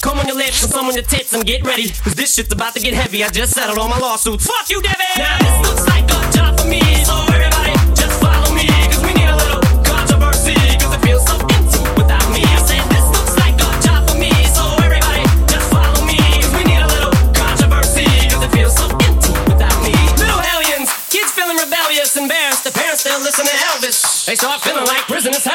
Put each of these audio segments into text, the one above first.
Come on your lips and some on your tits and get ready. Cause this shit's about to get heavy. I just settled all my lawsuits. Fuck you, Debbie! Now this looks like a job for me.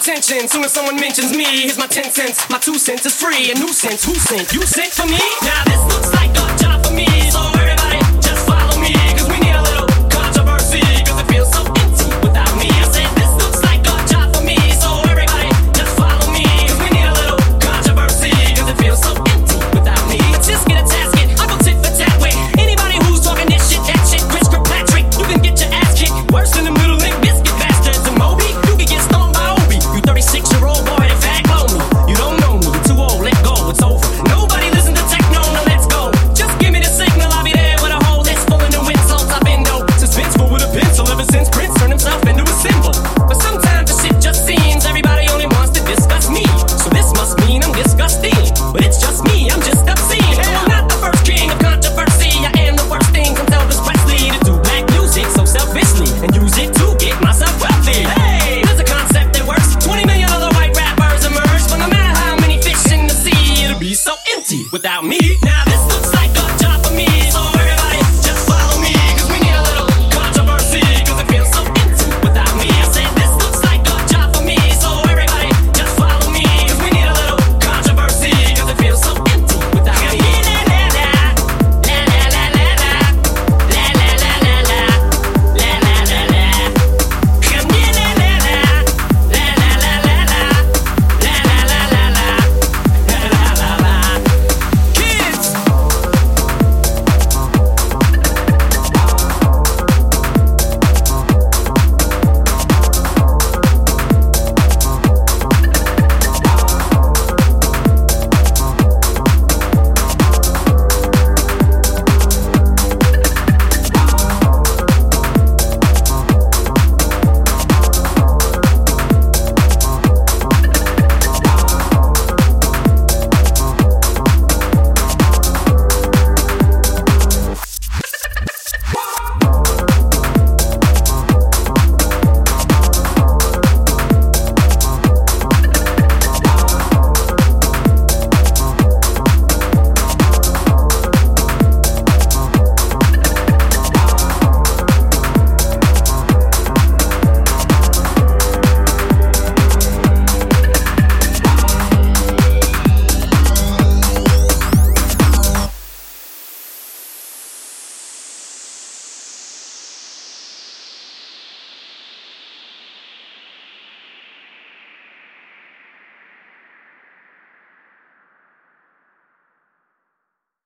Attention soon as someone mentions me. Here's my 10 cents. My two cents is free. A nuisance. Who sent? You sent for me? Now this looks like a job for me. So